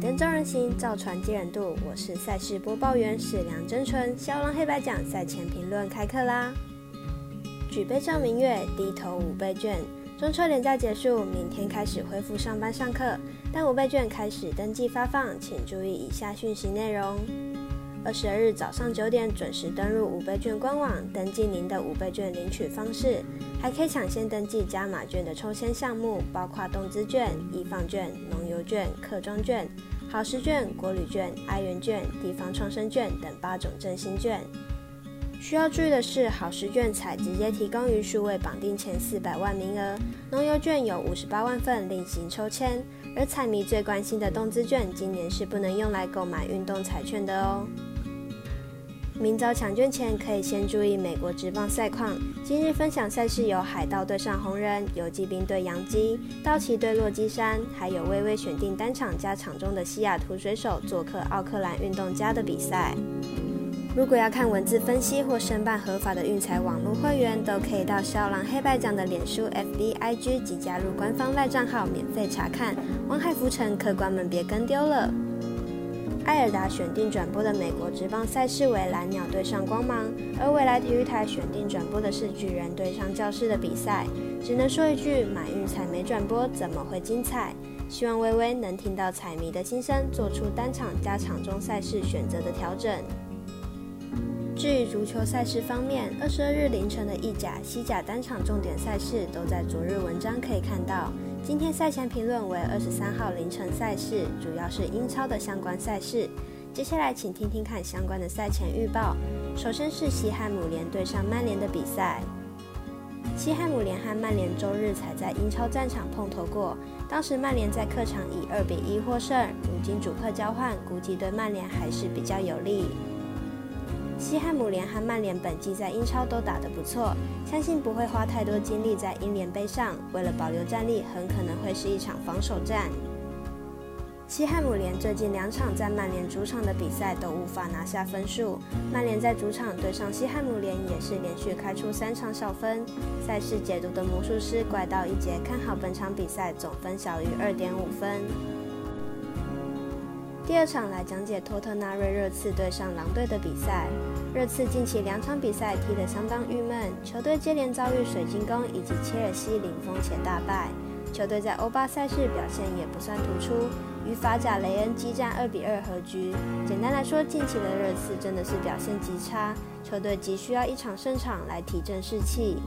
灯照人行，造船接人度。我是赛事播报员史良真纯。骁龙黑白奖赛前评论开课啦！举杯照明月，低头五倍券。中秋连假结束，明天开始恢复上班上课，但五倍券开始登记发放，请注意以下讯息内容。二十二日早上九点准时登入五倍券官网，登记您的五倍券领取方式，还可以抢先登记加码券的抽签项目，包括动资券、易放券、农游券、客庄券、好食券、国旅券、爱元券、地方创生券等八种振兴券。需要注意的是，好食券采直接提供于数位绑定前四百万名额，农游券有五十八万份另行抽签，而彩迷最关心的动资券，今年是不能用来购买运动彩券的哦。明早抢券前可以先注意美国职棒赛况。今日分享赛事有海盗对上红人，游骑兵对洋基，道奇对洛基山，还有微微选定单场加场中的西雅图水手做客奥克兰运动家的比赛。如果要看文字分析或申办合法的运彩网络会员，都可以到肖郎黑白奖的脸书、FB、IG 及加入官方赖账号免费查看。王海浮沉，客官们别跟丢了。艾尔达选定转播的美国职棒赛事为蓝鸟对上光芒，而未来体育台选定转播的是巨人对上教室的比赛。只能说一句，买运彩没转播怎么会精彩？希望微微能听到彩迷的心声，做出单场加场中赛事选择的调整。至于足球赛事方面，二十二日凌晨的意甲、西甲单场重点赛事都在昨日文章可以看到。今天赛前评论为二十三号凌晨赛事，主要是英超的相关赛事。接下来请听听看相关的赛前预报。首先是西汉姆联对上曼联的比赛。西汉姆联和曼联周日才在英超战场碰头过，当时曼联在客场以二比一获胜。如今主客交换，估计对曼联还是比较有利。西汉姆联和曼联本季在英超都打得不错，相信不会花太多精力在英联杯上。为了保留战力，很可能会是一场防守战。西汉姆联最近两场在曼联主场的比赛都无法拿下分数，曼联在主场对上西汉姆联也是连续开出三场小分。赛事解读的魔术师怪盗一杰看好本场比赛总分小于二点五分。第二场来讲解托特纳瑞热刺对上狼队的比赛。热刺近期两场比赛踢得相当郁闷，球队接连遭遇水晶宫以及切尔西零封且大败。球队在欧巴赛事表现也不算突出，与法甲雷恩激战二比二和局。简单来说，近期的热刺真的是表现极差，球队急需要一场胜场来提振士气。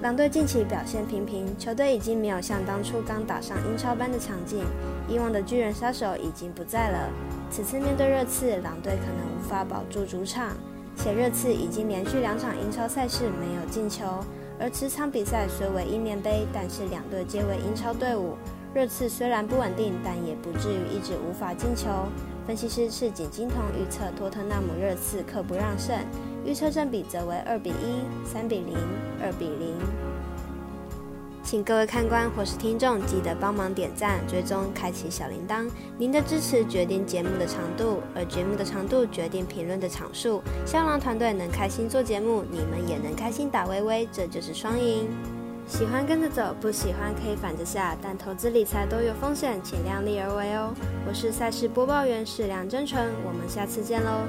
狼队近期表现平平，球队已经没有像当初刚打上英超般的强劲，以往的巨人杀手已经不在了。此次面对热刺，狼队可能无法保住主场，且热刺已经连续两场英超赛事没有进球。而此场比赛虽为英联杯，但是两队皆为英超队伍，热刺虽然不稳定，但也不至于一直无法进球。分析师赤井金童预测托特纳姆热刺刻不让胜。预测占比则为二比一、三比零、二比零。请各位看官或是听众记得帮忙点赞、追踪、开启小铃铛。您的支持决定节目的长度，而节目的长度决定评论的场数。香囊团队能开心做节目，你们也能开心打微微，这就是双赢。喜欢跟着走，不喜欢可以反着下，但投资理财都有风险，请量力而为哦。我是赛事播报员史梁真纯，我们下次见喽。